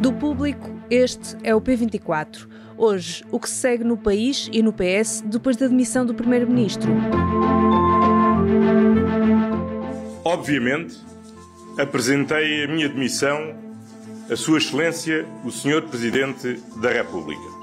Do público, este é o P24. Hoje, o que se segue no país e no PS depois da demissão do Primeiro-Ministro. Obviamente, apresentei a minha demissão a Sua Excelência, o Sr. Presidente da República.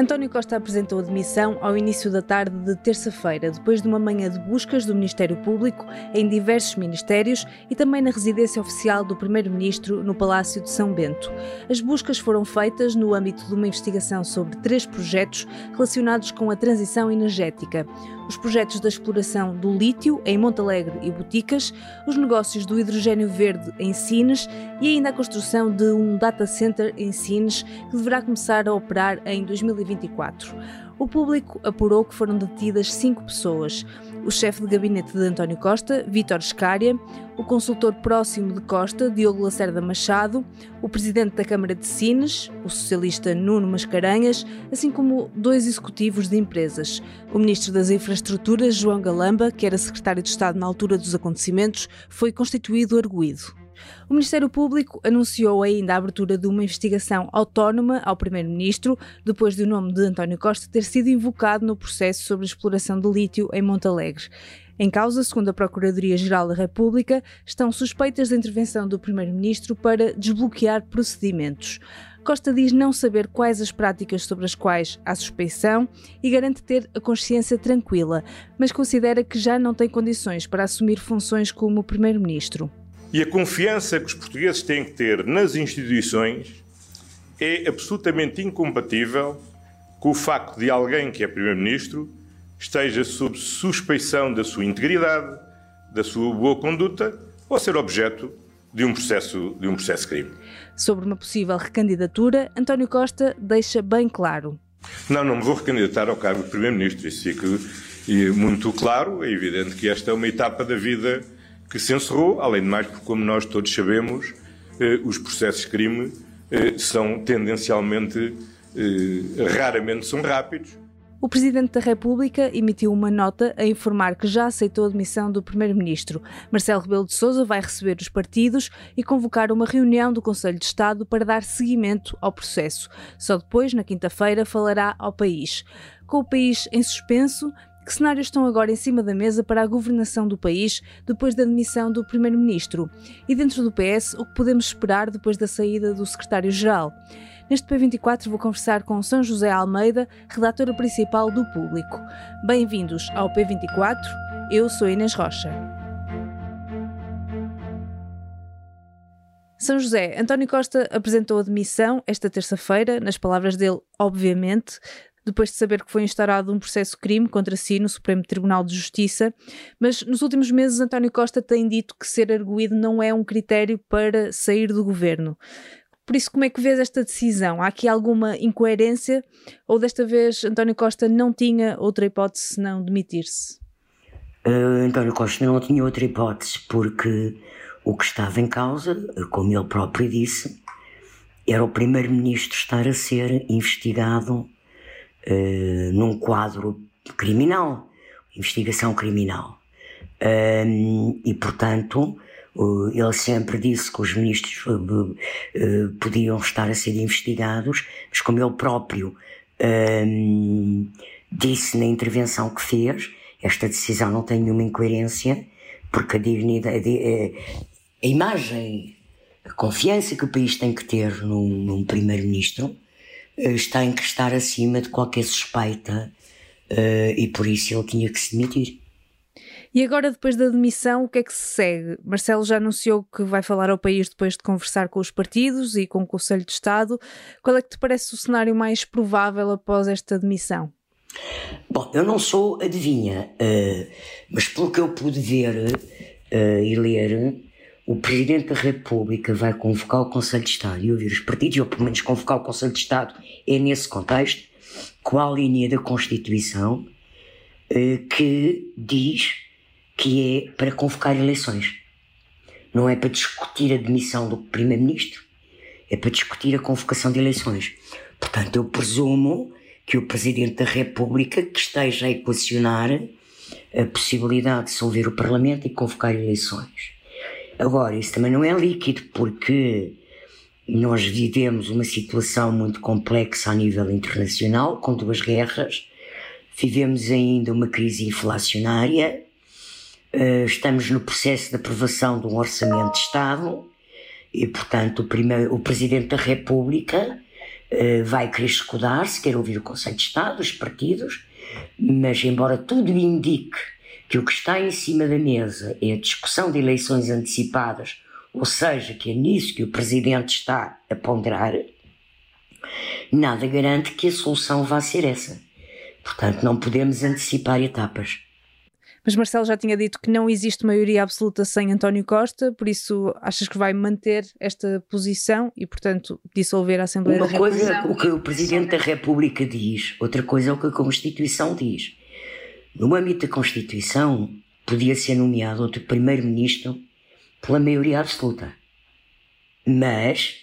António Costa apresentou a demissão ao início da tarde de terça-feira, depois de uma manhã de buscas do Ministério Público em diversos ministérios e também na residência oficial do Primeiro-Ministro no Palácio de São Bento. As buscas foram feitas no âmbito de uma investigação sobre três projetos relacionados com a transição energética os projetos da exploração do lítio em Montalegre e Boticas, os negócios do hidrogênio verde em Sines e ainda a construção de um data center em Sines que deverá começar a operar em 2024. O público apurou que foram detidas cinco pessoas: o chefe de gabinete de António Costa, Vítor Scária, o consultor próximo de Costa, Diogo Lacerda Machado, o presidente da Câmara de Sines, o socialista Nuno Mascarenhas, assim como dois executivos de empresas. O ministro das Infraestruturas, João Galamba, que era secretário de Estado na altura dos acontecimentos, foi constituído arguído. O Ministério Público anunciou ainda a abertura de uma investigação autónoma ao Primeiro-Ministro, depois de o nome de António Costa ter sido invocado no processo sobre a exploração de lítio em Montalegre. Em causa, segundo a Procuradoria-Geral da República, estão suspeitas de intervenção do Primeiro-Ministro para desbloquear procedimentos. Costa diz não saber quais as práticas sobre as quais há suspeição e garante ter a consciência tranquila, mas considera que já não tem condições para assumir funções como Primeiro-Ministro. E a confiança que os portugueses têm que ter nas instituições é absolutamente incompatível com o facto de alguém que é Primeiro-Ministro esteja sob suspeição da sua integridade, da sua boa conduta ou ser objeto de um processo de um processo crime. Sobre uma possível recandidatura, António Costa deixa bem claro. Não, não me vou recandidatar ao cargo de Primeiro-Ministro. Isso fica muito claro. É evidente que esta é uma etapa da vida que se encerrou, além de mais, porque, como nós todos sabemos, eh, os processos de crime eh, são tendencialmente, eh, raramente são rápidos. O Presidente da República emitiu uma nota a informar que já aceitou a demissão do Primeiro-Ministro. Marcelo Rebelo de Sousa vai receber os partidos e convocar uma reunião do Conselho de Estado para dar seguimento ao processo. Só depois, na quinta-feira, falará ao país. Com o país em suspenso, que cenários estão agora em cima da mesa para a governação do país depois da demissão do Primeiro-Ministro? E dentro do PS, o que podemos esperar depois da saída do Secretário-Geral? Neste P24 vou conversar com São José Almeida, redatora principal do Público. Bem-vindos ao P24, eu sou Inês Rocha. São José, António Costa apresentou a demissão esta terça-feira, nas palavras dele, obviamente, depois de saber que foi instaurado um processo crime contra si no Supremo Tribunal de Justiça, mas nos últimos meses António Costa tem dito que ser arguído não é um critério para sair do governo. Por isso, como é que vês esta decisão? Há aqui alguma incoerência ou desta vez António Costa não tinha outra hipótese senão demitir-se? Uh, António Costa não tinha outra hipótese porque o que estava em causa, como ele próprio disse, era o primeiro-ministro estar a ser investigado uh, num quadro criminal, investigação criminal. Um, e, portanto, uh, ele sempre disse que os ministros uh, podiam estar a ser investigados, mas como ele próprio um, disse na intervenção que fez, esta decisão não tem nenhuma incoerência, porque a dignidade, a, imagem, a confiança que o país tem que ter num, num primeiro-ministro eh, está em que estar acima de qualquer suspeita uh, e por isso ele tinha que se demitir. E agora, depois da demissão, o que é que se segue? Marcelo já anunciou que vai falar ao país depois de conversar com os partidos e com o Conselho de Estado. Qual é que te parece o cenário mais provável após esta demissão? Bom, eu não sou adivinha, uh, mas pelo que eu pude ver e ler, o Presidente da República vai convocar o Conselho de Estado e ouvir os partidos, ou pelo menos convocar o Conselho de Estado, é nesse contexto, qual a linha da Constituição eh, que diz que é para convocar eleições. Não é para discutir a demissão do Primeiro-Ministro, é para discutir a convocação de eleições. Portanto, eu presumo que o Presidente da República que esteja a equacionar a possibilidade de dissolver o Parlamento e convocar eleições. Agora, isso também não é líquido, porque nós vivemos uma situação muito complexa a nível internacional, com duas guerras, vivemos ainda uma crise inflacionária, eh, estamos no processo de aprovação de um orçamento de Estado e, portanto, o, primeiro, o Presidente da República eh, vai querer escudar-se, quer ouvir o Conselho de Estado, os partidos, mas embora tudo indique que o que está em cima da mesa é a discussão de eleições antecipadas, ou seja, que é nisso que o Presidente está a ponderar, nada garante que a solução vá ser essa. Portanto, não podemos antecipar etapas. Mas Marcelo já tinha dito que não existe maioria absoluta sem António Costa, por isso achas que vai manter esta posição e, portanto, dissolver a Assembleia Uma da República? Uma coisa é o que o Presidente da República diz, outra coisa é o que a Constituição diz. No âmbito da Constituição, podia ser nomeado outro Primeiro-Ministro pela maioria absoluta. Mas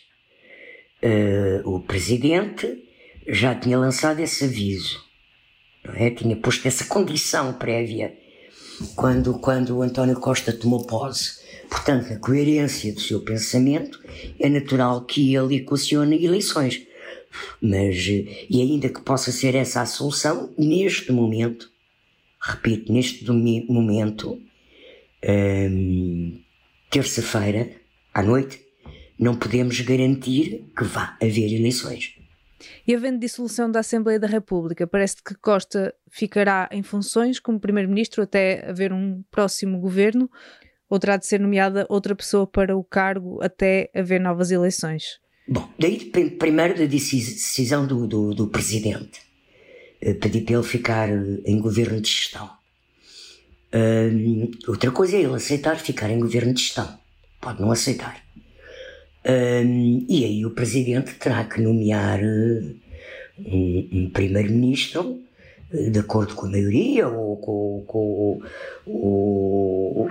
uh, o Presidente já tinha lançado esse aviso, é? tinha posto essa condição prévia quando, quando o António Costa tomou posse. Portanto, na coerência do seu pensamento, é natural que ele equacione eleições. Mas, e ainda que possa ser essa a solução, neste momento, repito, neste momento, hum, terça-feira, à noite, não podemos garantir que vá haver eleições. E havendo dissolução da Assembleia da República, parece que Costa ficará em funções como Primeiro-Ministro até haver um próximo governo, ou terá de ser nomeada outra pessoa para o cargo até haver novas eleições? Bom, daí primeiro da decisão do, do, do Presidente, eh, pedir para ele ficar eh, em governo de gestão. outra coisa é ele aceitar ficar em governo de gestão. Pode não aceitar. E aí o presidente terá que nomear uh, um, um primeiro-ministro de acordo com a maioria ou, com, com, ou,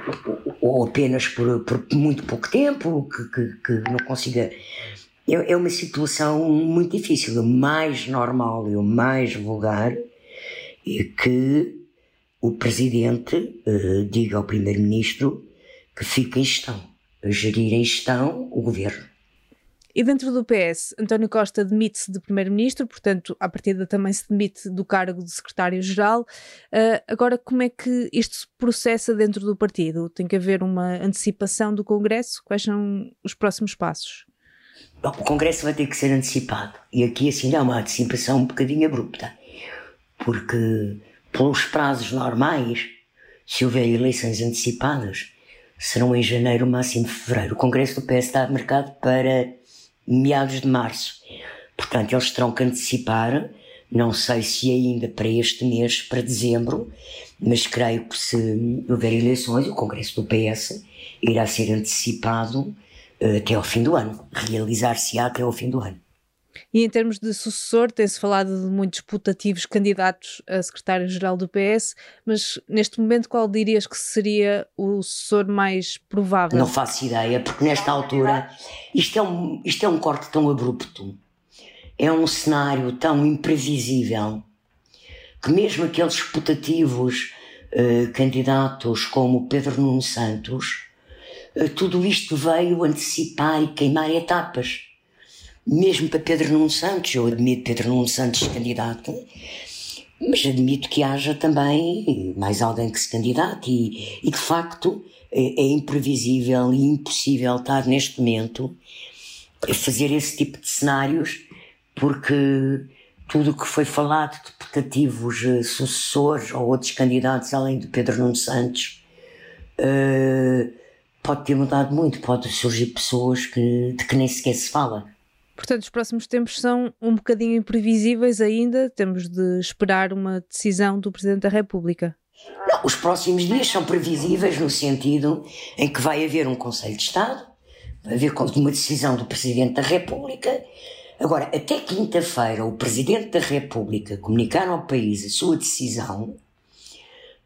ou apenas por, por, muito pouco tempo que, que, que não consiga. É, uma situação muito difícil. O mais normal e o mais vulgar é que o presidente uh, diga ao primeiro-ministro que fica em gestão a gerir em gestão o governo. E dentro do PS, António Costa demite-se de Primeiro-Ministro, portanto, à partida também se demite do cargo de Secretário-Geral. Uh, agora, como é que isto se processa dentro do partido? Tem que haver uma antecipação do Congresso? Quais são os próximos passos? O Congresso vai ter que ser antecipado. E aqui, assim, é uma antecipação um bocadinho abrupta. Porque, pelos prazos normais, se houver eleições antecipadas, serão em janeiro, máximo fevereiro. O Congresso do PS está marcado para meados de março. Portanto, eles terão que antecipar, não sei se ainda para este mês, para dezembro, mas creio que se houver eleições, o Congresso do PS irá ser antecipado até ao fim do ano, realizar-se-á até ao fim do ano. E em termos de sucessor, tem-se falado de muitos putativos candidatos a secretário-geral do PS, mas neste momento qual dirias que seria o sucessor mais provável? Não faço ideia, porque nesta altura isto é um, isto é um corte tão abrupto, é um cenário tão imprevisível, que mesmo aqueles putativos uh, candidatos como Pedro Nuno Santos, tudo isto veio antecipar e queimar etapas. Mesmo para Pedro Nuno Santos, eu admito Pedro Nuno Santos candidato, mas admito que haja também mais alguém que se candidate e, e de facto é, é, imprevisível e impossível estar neste momento a fazer esse tipo de cenários porque tudo o que foi falado de putativos uh, sucessores ou outros candidatos além de Pedro Nuno Santos uh, pode ter mudado muito, pode surgir pessoas que, de que nem sequer se fala. Portanto, os próximos tempos são um bocadinho imprevisíveis ainda. Temos de esperar uma decisão do Presidente da República. Não, os próximos dias são previsíveis no sentido em que vai haver um Conselho de Estado, vai haver uma decisão do Presidente da República. Agora, até quinta-feira, o Presidente da República comunicar ao país a sua decisão,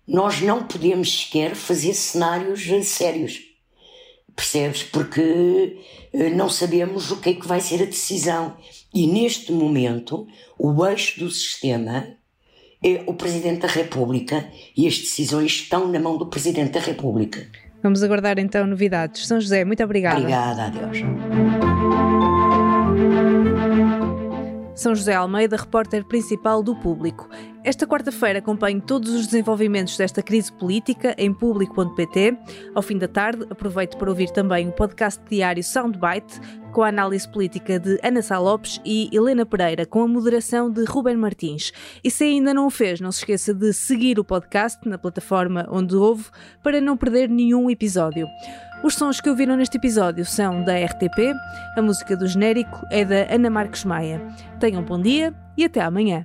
nós não podemos sequer fazer cenários sérios. Percebes? Porque eh, não sabemos o que é que vai ser a decisão. E neste momento, o eixo do sistema é o Presidente da República e as decisões estão na mão do Presidente da República. Vamos aguardar então novidades. São José, muito obrigada. Obrigada, adeus. São José Almeida, repórter principal do Público. Esta quarta-feira acompanho todos os desenvolvimentos desta crise política em público.pt. Ao fim da tarde, aproveito para ouvir também o podcast diário Soundbite, com a análise política de Ana Sá Lopes e Helena Pereira, com a moderação de Ruben Martins. E se ainda não o fez, não se esqueça de seguir o podcast na plataforma onde ouve para não perder nenhum episódio. Os sons que ouviram neste episódio são da RTP, a música do genérico é da Ana Marques Maia. Tenham um bom dia e até amanhã.